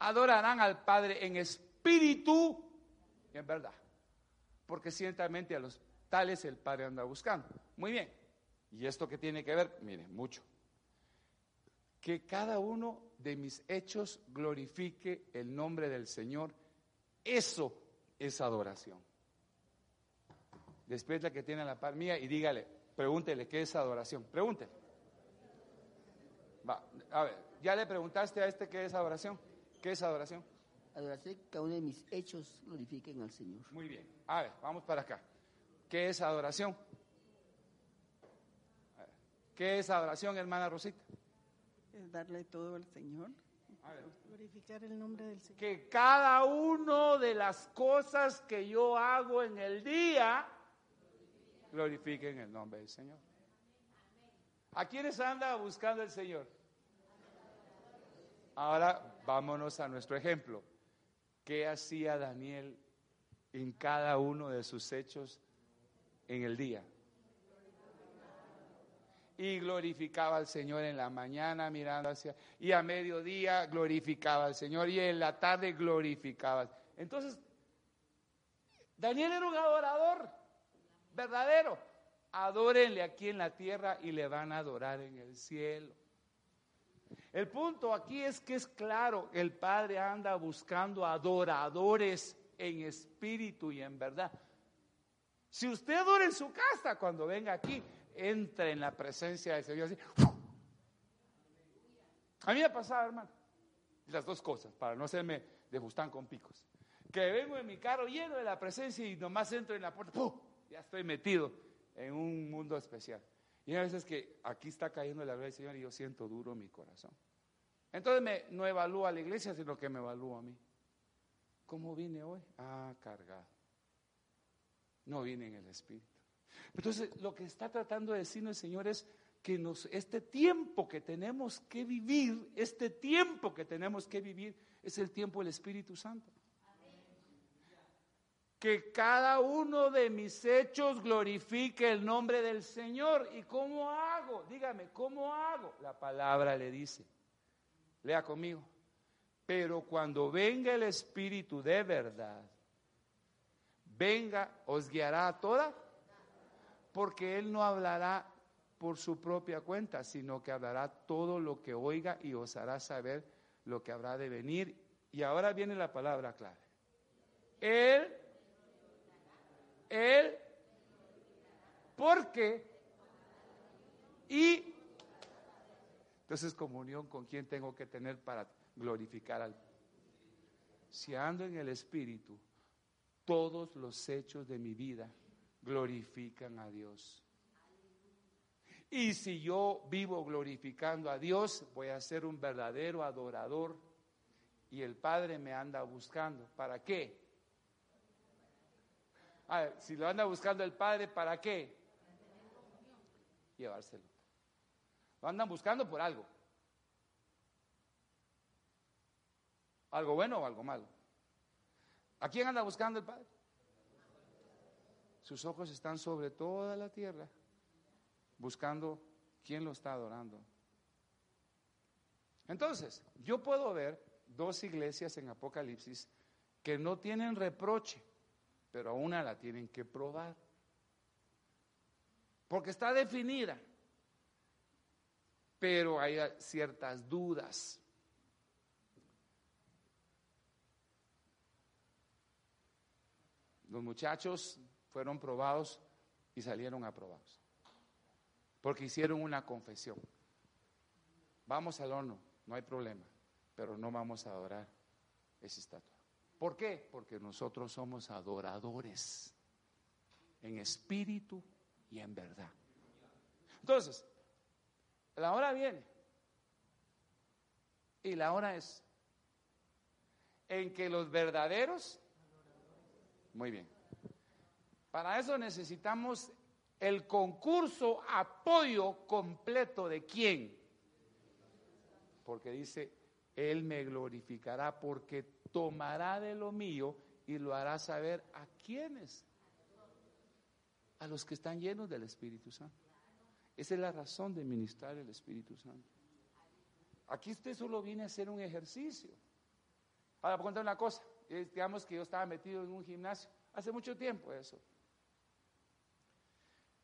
adorarán al Padre en espíritu y en verdad. Porque ciertamente a los tales el Padre anda buscando. Muy bien. ¿Y esto qué tiene que ver? Miren, mucho. Que cada uno de mis hechos glorifique el nombre del Señor. Eso es adoración. la que tiene la par mía y dígale, pregúntele qué es adoración. Pregúntele. Va, a ver, ¿ya le preguntaste a este qué es adoración? ¿Qué es adoración? Adoración que cada uno de mis hechos glorifiquen al Señor. Muy bien. A ver, vamos para acá. ¿Qué es adoración? ¿Qué es adoración, hermana Rosita? Es darle todo al Señor. Glorificar el nombre del Señor. Que cada uno de las cosas que yo hago en el día glorifiquen el nombre del Señor. ¿A quiénes anda buscando el Señor? Ahora vámonos a nuestro ejemplo. ¿Qué hacía Daniel en cada uno de sus hechos en el día? Y glorificaba al Señor en la mañana mirando hacia, y a mediodía glorificaba al Señor, y en la tarde glorificaba. Entonces, Daniel era un adorador verdadero. Adórenle aquí en la tierra y le van a adorar en el cielo. El punto aquí es que es claro, el Padre anda buscando adoradores en espíritu y en verdad. Si usted adora en su casa cuando venga aquí, entra en la presencia del Señor así. A mí me ha pasado, hermano, las dos cosas, para no hacerme de Bustán con picos. Que vengo en mi carro lleno de la presencia y nomás entro en la puerta, ¡pum! ya estoy metido en un mundo especial. Y a veces que aquí está cayendo la gloria del Señor y yo siento duro mi corazón. Entonces me, no evalúa a la iglesia, sino que me evalúa a mí. ¿Cómo vine hoy? Ah, cargado. No vine en el Espíritu. Entonces, lo que está tratando de decirnos el Señor es que este tiempo que tenemos que vivir, este tiempo que tenemos que vivir, es el tiempo del Espíritu Santo que cada uno de mis hechos glorifique el nombre del Señor. ¿Y cómo hago? Dígame, ¿cómo hago? La palabra le dice. Lea conmigo. Pero cuando venga el Espíritu de verdad, venga, os guiará a toda, porque Él no hablará por su propia cuenta, sino que hablará todo lo que oiga y os hará saber lo que habrá de venir. Y ahora viene la palabra clave. Él él, porque, y, entonces comunión con quien tengo que tener para glorificar al. Si ando en el Espíritu, todos los hechos de mi vida glorifican a Dios. Y si yo vivo glorificando a Dios, voy a ser un verdadero adorador. Y el Padre me anda buscando. ¿Para qué? si lo anda buscando el Padre, ¿para qué? Llevárselo. Lo andan buscando por algo. ¿Algo bueno o algo malo? ¿A quién anda buscando el Padre? Sus ojos están sobre toda la tierra, buscando quién lo está adorando. Entonces, yo puedo ver dos iglesias en Apocalipsis que no tienen reproche pero a una la tienen que probar. Porque está definida, pero hay ciertas dudas. Los muchachos fueron probados y salieron aprobados. Porque hicieron una confesión. Vamos al horno, no hay problema, pero no vamos a adorar esa estatua. ¿Por qué? Porque nosotros somos adoradores en espíritu y en verdad. Entonces, la hora viene y la hora es en que los verdaderos, muy bien, para eso necesitamos el concurso apoyo completo de quién? porque dice, Él me glorificará porque tomará de lo mío y lo hará saber a quienes. A los que están llenos del Espíritu Santo. Esa es la razón de ministrar el Espíritu Santo. Aquí usted solo viene a hacer un ejercicio. Ahora, contar una cosa, digamos que yo estaba metido en un gimnasio hace mucho tiempo eso.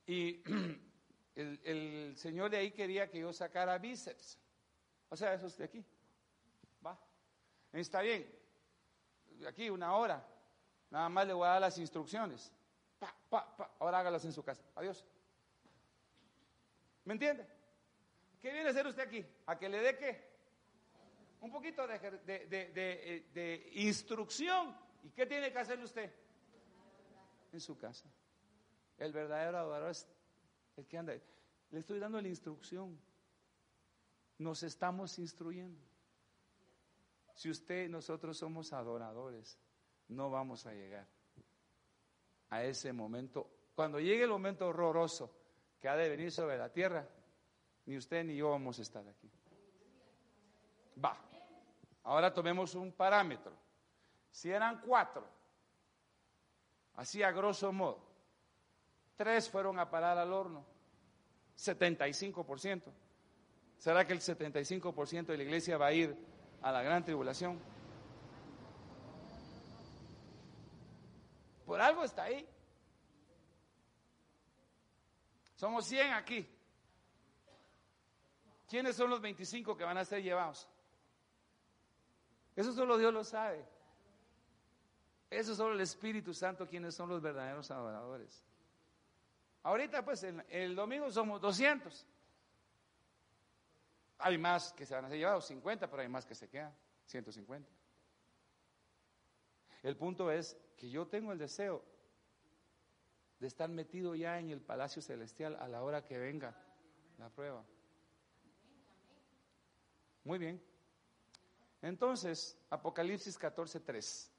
Y el, el señor de ahí quería que yo sacara bíceps. O sea, eso es de aquí. Va. Está bien. Aquí una hora. Nada más le voy a dar las instrucciones. Pa, pa, pa. Ahora hágalas en su casa. Adiós. ¿Me entiende? ¿Qué viene a hacer usted aquí? ¿A que le dé qué? Un poquito de, de, de, de, instrucción. ¿Y qué tiene que hacer usted? En su casa. El verdadero adorador es el que anda. Le estoy dando la instrucción. Nos estamos instruyendo. Si usted, nosotros somos adoradores, no vamos a llegar a ese momento. Cuando llegue el momento horroroso que ha de venir sobre la tierra, ni usted ni yo vamos a estar aquí. Va. Ahora tomemos un parámetro. Si eran cuatro, así a grosso modo, tres fueron a parar al horno, 75%. ¿Será que el 75% de la iglesia va a ir a la gran tribulación? Por algo está ahí. Somos 100 aquí. ¿Quiénes son los 25 que van a ser llevados? Eso solo Dios lo sabe. Eso solo el Espíritu Santo, quienes son los verdaderos adoradores. Ahorita, pues, el, el domingo somos 200. Hay más que se van a ser llevados, 50, pero hay más que se quedan, 150. El punto es que yo tengo el deseo de estar metido ya en el palacio celestial a la hora que venga la prueba. Muy bien. Entonces, Apocalipsis 14:3.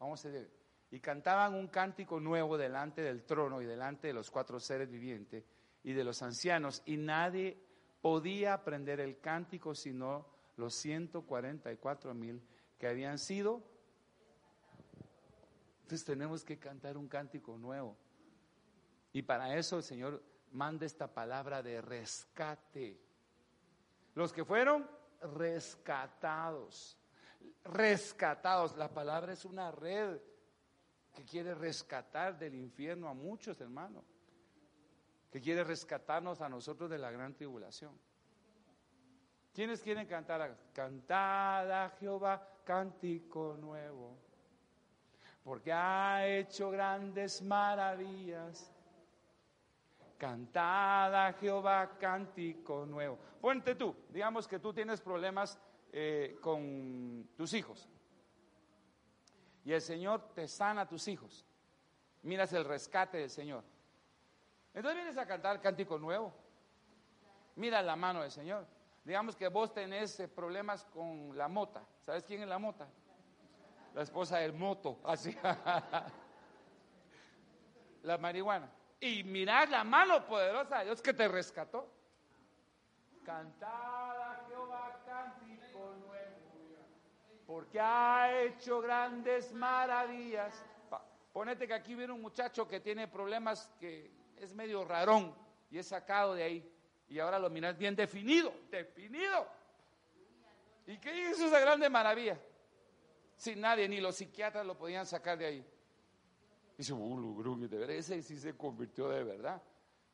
Vamos a ver. Y cantaban un cántico nuevo delante del trono y delante de los cuatro seres vivientes y de los ancianos, y nadie podía aprender el cántico sino los 144 mil que habían sido. Entonces tenemos que cantar un cántico nuevo. Y para eso el Señor manda esta palabra de rescate. Los que fueron rescatados. Rescatados. La palabra es una red que quiere rescatar del infierno a muchos hermanos. Que quiere rescatarnos a nosotros de la gran tribulación. ¿Quiénes quieren cantar? Cantada a Jehová cántico nuevo. Porque ha hecho grandes maravillas. Cantada a Jehová cántico nuevo. Ponte tú, digamos que tú tienes problemas eh, con tus hijos. Y el Señor te sana a tus hijos. Miras el rescate del Señor. Entonces vienes a cantar cántico nuevo. Mira la mano del Señor. Digamos que vos tenés eh, problemas con la mota. ¿Sabes quién es la mota? La esposa del moto. Así. la marihuana y mirar la mano poderosa de Dios que te rescató. Cantada Jehová cántico nuevo, porque ha hecho grandes maravillas. Ponete que aquí viene un muchacho que tiene problemas que es medio rarón y es sacado de ahí. Y ahora lo miras bien definido, definido. ¿Y qué hizo esa grande maravilla? Sin nadie, ni los psiquiatras lo podían sacar de ahí. Dice, uh, de verdad, ese sí se convirtió de verdad.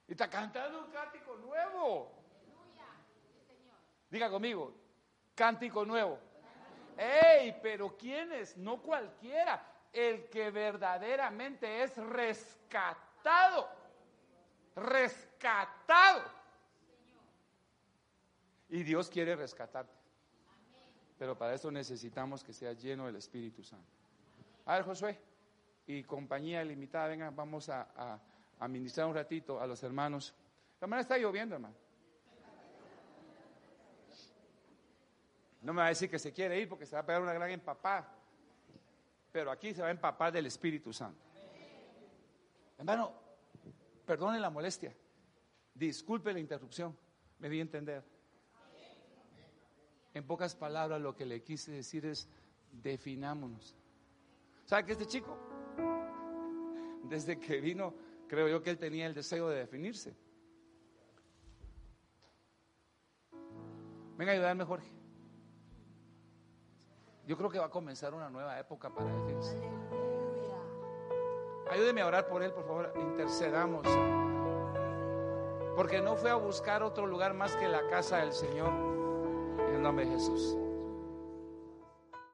Y está cantando un cántico nuevo. Diga conmigo, cántico nuevo. ¡Ey! Pero ¿quién es? No cualquiera. El que verdaderamente es rescatado. Rescatado. Y Dios quiere rescatarte. Pero para eso necesitamos que sea lleno del Espíritu Santo. A ver, Josué y compañía limitada, venga, vamos a, a, a, ministrar un ratito a los hermanos. Hermana está lloviendo, hermano. No me va a decir que se quiere ir porque se va a pegar una gran empapada. Pero aquí se va a empapar del Espíritu Santo. Hermano, perdone la molestia. Disculpe la interrupción. Me di a entender. En pocas palabras, lo que le quise decir es, definámonos. ¿Sabe que este chico, desde que vino, creo yo que él tenía el deseo de definirse? Venga a ayudarme, Jorge. Yo creo que va a comenzar una nueva época para él. Ayúdeme a orar por él, por favor. Intercedamos. Porque no fue a buscar otro lugar más que la casa del Señor. En el nombre de Jesús.